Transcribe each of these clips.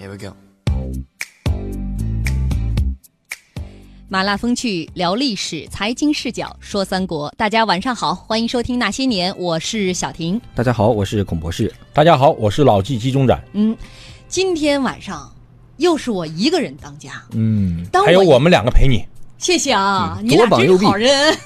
Here we go. 麻辣风趣聊历史，财经视角说三国。大家晚上好，欢迎收听那些年，我是小婷。大家好，我是孔博士。大家好，我是老纪纪中展。嗯，今天晚上又是我一个人当家，嗯，当还有我们两个陪你。谢谢啊，嗯你俩真好人。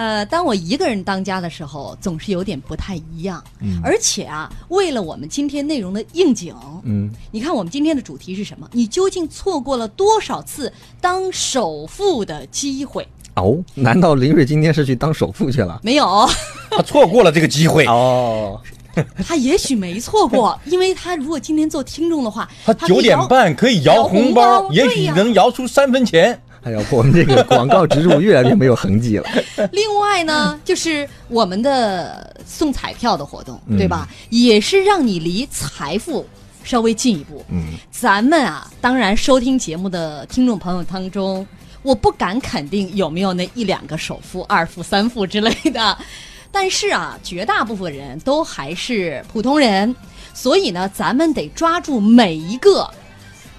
呃，当我一个人当家的时候，总是有点不太一样。嗯而且啊，为了我们今天内容的应景，嗯，你看我们今天的主题是什么？你究竟错过了多少次当首富的机会？哦，难道林瑞今天是去当首富去了？没有，他错过了这个机会，哦，他也许没错过，因为他如果今天做听众的话，他九点半可以摇摇红包，也许能摇出三分钱。哎呀，我们这个广告植入越来越没有痕迹了。另外呢，就是我们的送彩票的活动，嗯对吧？也是让你离财富稍微近一步。嗯，咱们啊，当然收听节目的听众朋友当中，我不敢肯定有没有那一两个首富、二富、三富之类的，但是啊，绝大部分人都还是普通人，所以呢，咱们得抓住每一个。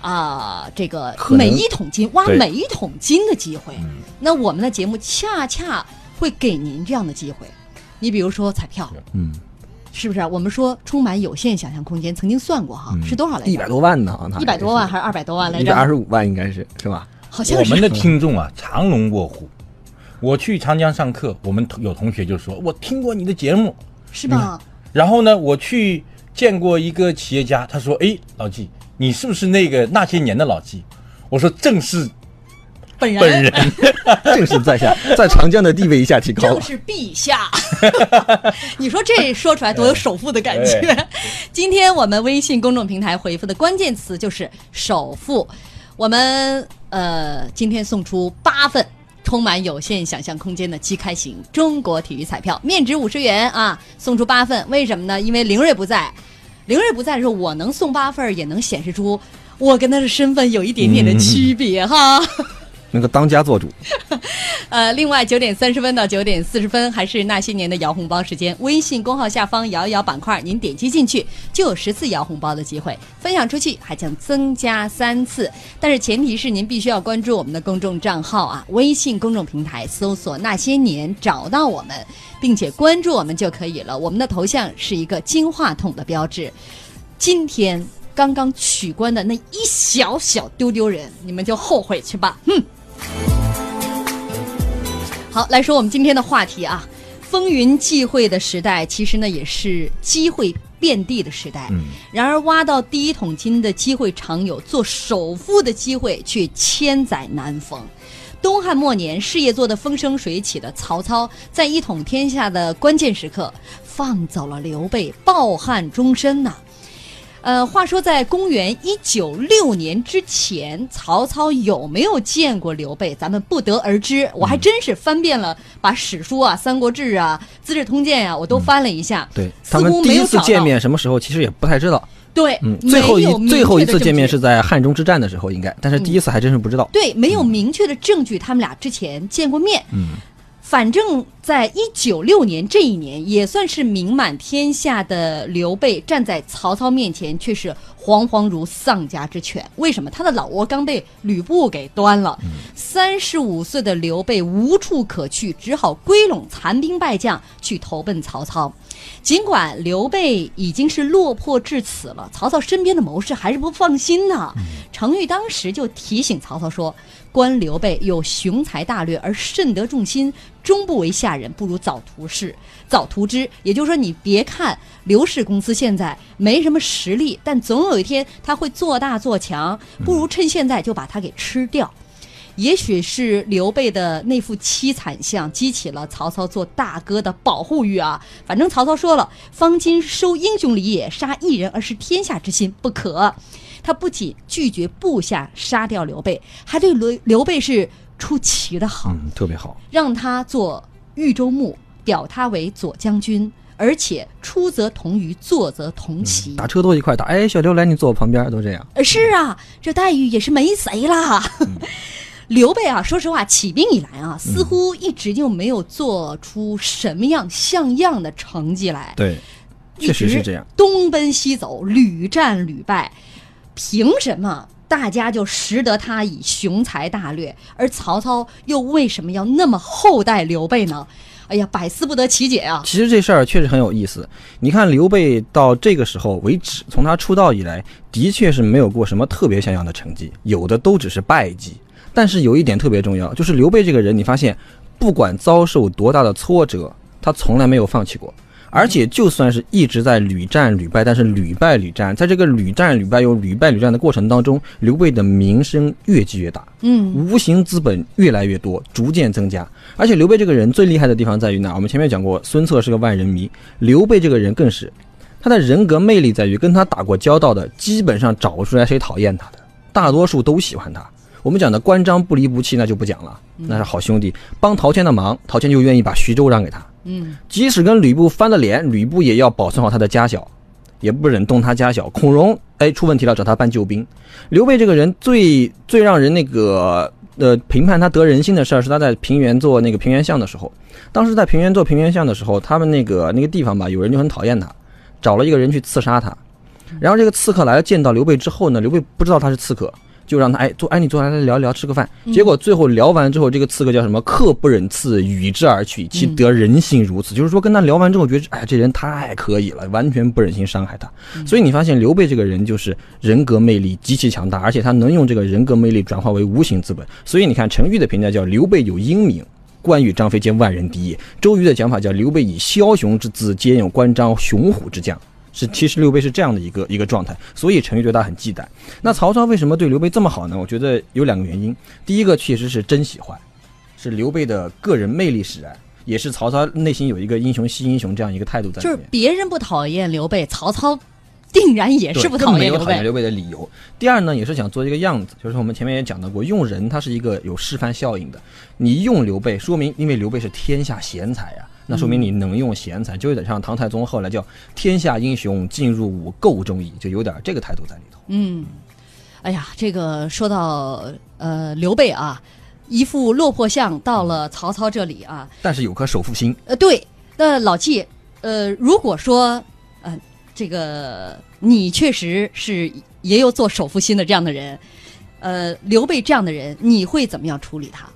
啊，这个每一桶金挖每一桶金的机会，那我们的节目恰恰会给您这样的机会。你比如说彩票，嗯，是不是？我们说充满有限想象空间，曾经算过哈，是多少来着？一百多万呢，一百多万还是二百多万来着一百二？十五万应该是是吧？好像是我们的听众啊，藏龙卧虎。我去长江上课，我们有同学就说：“我听过你的节目。是吧？”然后呢，我去见过一个企业家，他说：“哎，老纪，你是不是那个那些年的老纪？”我说：“正是本人本人。正是在下，在长江的地位一下提高了。正是陛下。你说这说出来多有首富的感觉。今天我们微信公众平台回复的关键词就是首富。我们呃今天送出八份。充满有限想象空间的即开型中国体育彩票，面值五十元啊，送出八份。为什么呢？因为林瑞不在，林瑞不在的时候，我能送八份儿，也能显示出我跟他的身份有一点点的区别哈。那个当家做主，呃，另外九点三十分到九点四十分还是那些年的摇红包时间，微信公号下方摇一摇板块，您点击进去就有十次摇红包的机会，分享出去还将增加三次。但是前提是您必须要关注我们的公众账号啊，微信公众平台搜索那些年找到我们，并且关注我们就可以了。我们的头像是一个金话筒的标志。今天刚刚取关的那一小小丢丢人，你们就后悔去吧，哼。好，来说我们今天的话题啊，风云际会的时代，其实呢也是机会遍地的时代。嗯，然而挖到第一桶金的机会常有，做首富的机会却千载难逢。东汉末年，事业做得风生水起的曹操，在一统天下的关键时刻，放走了刘备，抱憾终身呐、呃，话说在公元一九六年之前，曹操有没有见过刘备，咱们不得而知。我还真是翻遍了，把史书啊、《三国志》啊、《资治通鉴》啊，我都翻了一下。对似他们第一次见面什么时候其实也不太知道。对，嗯，最后一次见面是在汉中之战的时候，应该，但是第一次还真是不知道。对，没有明确的证据，他们俩之前见过面。嗯，反正，在一九六年这一年，也算是名满天下的刘备站在曹操面前，却是惶惶如丧家之犬。为什么？他的老窝刚被吕布给端了。三十五岁的刘备无处可去，只好归拢残兵败将去投奔曹操。尽管刘备已经是落魄至此了，曹操身边的谋士还是不放心呢。程昱当时就提醒曹操说：“观刘备有雄才大略而甚得众心，终不为下人，不如早图事，早图之。”也就是说，你别看刘氏公司现在没什么实力，但总有一天他会做大做强，不如趁现在就把他给吃掉。也许是刘备的那副凄惨相激起了曹操做大哥的保护欲啊。反正曹操说了：“方今收英雄礼也，杀一人而失天下之心，不可。”他不仅拒绝部下杀掉刘备，还对刘刘备是出奇的好，嗯，特别好。让他做豫州牧，表他为左将军，而且出则同舆，坐则同席。打车都一块打，哎，小刘来，你坐我旁边，都这样。呃是啊，这待遇也是没谁啦。刘备啊，说实话，起兵以来啊，似乎一直就没有做出什么样像样的成绩来。对，一确实是这样。东奔西走，屡战屡败。凭什么大家就识得他以雄才大略，而曹操又为什么要那么厚待刘备呢？哎呀，百思不得其解啊！其实这事儿确实很有意思。你看刘备到这个时候为止，从他出道以来，的确是没有过什么特别像样的成绩，有的都只是败绩。但是有一点特别重要，就是刘备这个人，你发现不管遭受多大的挫折，他从来没有放弃过。而且就算是一直在屡战屡败，但是屡败屡战，在这个屡战屡败又屡败屡战的过程当中，刘备的名声越积越大，嗯，无形资本越来越多，逐渐增加。而且刘备这个人最厉害的地方在于哪？我们前面讲过，孙策是个万人迷，刘备这个人更是，他的人格魅力在于跟他打过交道的，基本上找不出来谁讨厌他的，大多数都喜欢他。我们讲的关张不离不弃，那就不讲了，那是好兄弟，帮陶谦的忙，陶谦就愿意把徐州让给他。嗯，即使跟吕布翻了脸，吕布也要保存好他的家小，也不忍动他家小。孔融哎出问题了，找他搬救兵。刘备这个人最最让人那个呃评判他得人心的事儿，是他在平原做那个平原相的时候。当时在平原做平原相的时候，他们那个那个地方吧，有人就很讨厌他，找了一个人去刺杀他。然后这个刺客来了，见到刘备之后呢，刘备不知道他是刺客。就让他哎坐哎你坐下来聊一聊吃个饭，结果最后聊完之后，这个刺客叫什么？客不忍刺，与之而去，其得人心如此。就是说跟他聊完之后，觉得哎这人太可以了，完全不忍心伤害他。所以你发现刘备这个人就是人格魅力极其强大，而且他能用这个人格魅力转化为无形资本。所以你看陈玉的评价叫刘备有英明，关羽、张飞皆万人敌也。周瑜的讲法叫刘备以枭雄之姿，兼有关张雄虎之将。是，其实刘备是这样的一个一个状态，所以陈玉对他很忌惮。那曹操为什么对刘备这么好呢？我觉得有两个原因。第一个确实是真喜欢，是刘备的个人魅力使然，也是曹操内心有一个英雄惜英雄这样一个态度在里就是面。别人不讨厌刘备，曹操定然也是不讨厌刘备。没有讨厌刘备的理由。第二呢，也是想做一个样子，就是我们前面也讲到过，用人他是一个有示范效应的。你用刘备，说明因为刘备是天下贤才呀、那说明你能用贤才，就有点像唐太宗后来叫“天下英雄尽入吾彀中矣”，就有点这个态度在里头。嗯，哎呀，这个说到呃刘备啊，一副落魄相到了曹操这里啊，但是有颗首富心，呃，对，那老纪，呃，如果说，呃，这个你确实是也有做首富心的这样的人，呃，刘备这样的人，你会怎么样处理他？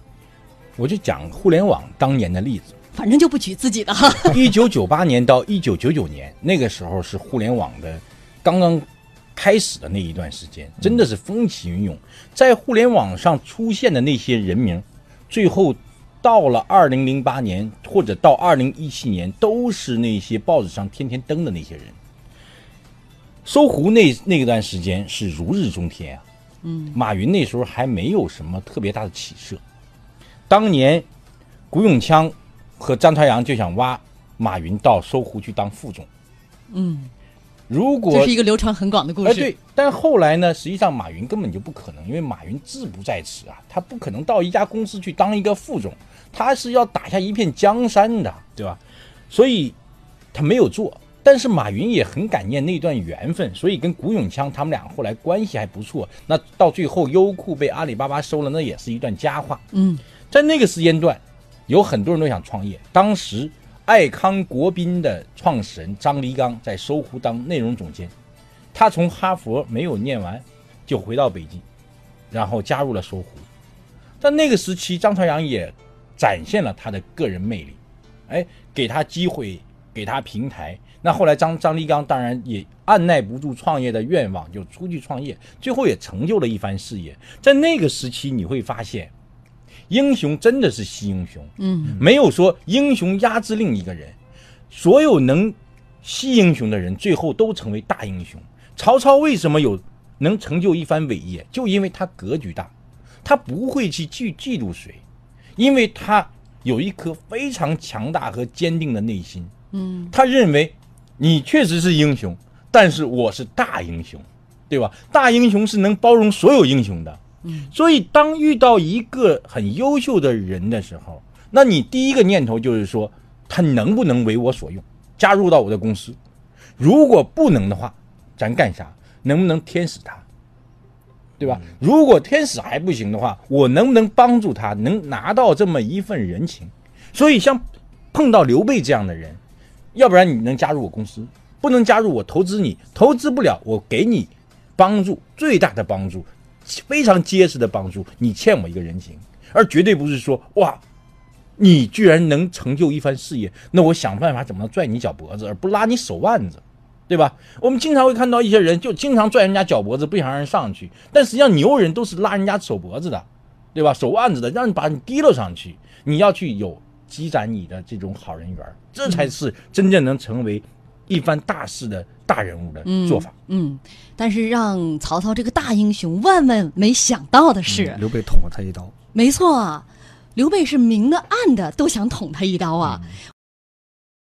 我就讲互联网当年的例子。反正就不举自己的哈。一九九八年到一九九九年，那个时候是互联网的刚刚开始的那一段时间，真的是风起云涌。在互联网上出现的那些人名，最后到了二零零八年或者到二零一七年，都是那些报纸上天天登的那些人。搜狐那那段时间是如日中天啊，嗯，马云那时候还没有什么特别大的起色。当年古永锵和张朝阳就想挖马云到搜狐去当副总。嗯，如果这是一个流传很广的故事哎，事。对，但后来呢，实际上马云根本就不可能，因为马云志不在此啊，他不可能到一家公司去当一个副总，他是要打下一片江山的，对吧？所以他没有做。但是马云也很感念那段缘分，所以跟古永锵他们俩后来关系还不错。那到最后优酷被阿里巴巴收了，那也是一段佳话。嗯，在那个时间段，有很多人都想创业。当时，爱康国宾的创始人张黎刚在搜狐当内容总监，他从哈佛没有念完，就回到北京，然后加入了搜狐。在那个时期，张朝阳也展现了他的个人魅力，哎，给他机会，给他平台。那后来张张黎刚当然也按耐不住创业的愿望，就出去创业，最后也成就了一番事业。在那个时期，你会发现，英雄真的是惜英雄，嗯，没有说英雄压制另一个人。所有能惜英雄的人，最后都成为大英雄。曹操为什么有能成就一番伟业？就因为他格局大，他不会去嫉嫉妒谁，因为他有一颗非常强大和坚定的内心。嗯，他认为你确实是英雄，但是我是大英雄，对吧？大英雄是能包容所有英雄的。嗯，所以当遇到一个很优秀的人的时候，那你第一个念头就是说，他能不能为我所用，加入到我的公司？如果不能的话，咱干啥？能不能天使他？对吧？如果天使还不行的话，我能不能帮助他，能拿到这么一份人情？所以像碰到刘备这样的人，要不然你能加入我公司，不能加入我投资你，投资不了我给你帮助，最大的帮助，非常结实的帮助，你欠我一个人情，而绝对不是说哇，你居然能成就一番事业，那我想办法怎么拽你脚脖子，而不拉你手腕子。对吧？我们经常会看到一些人就经常拽人家脚脖子，不想让人上去。但实际上牛人都是拉人家手脖子的，对吧？手腕子的，让你把你提溜上去。你要去有积攒你的这种好人缘，这才是真正能成为一番大事的大人物的做法。嗯，但是让曹操这个大英雄万万没想到的是，刘备捅了他一刀。没错啊。刘备是明的暗的都想捅他一刀啊！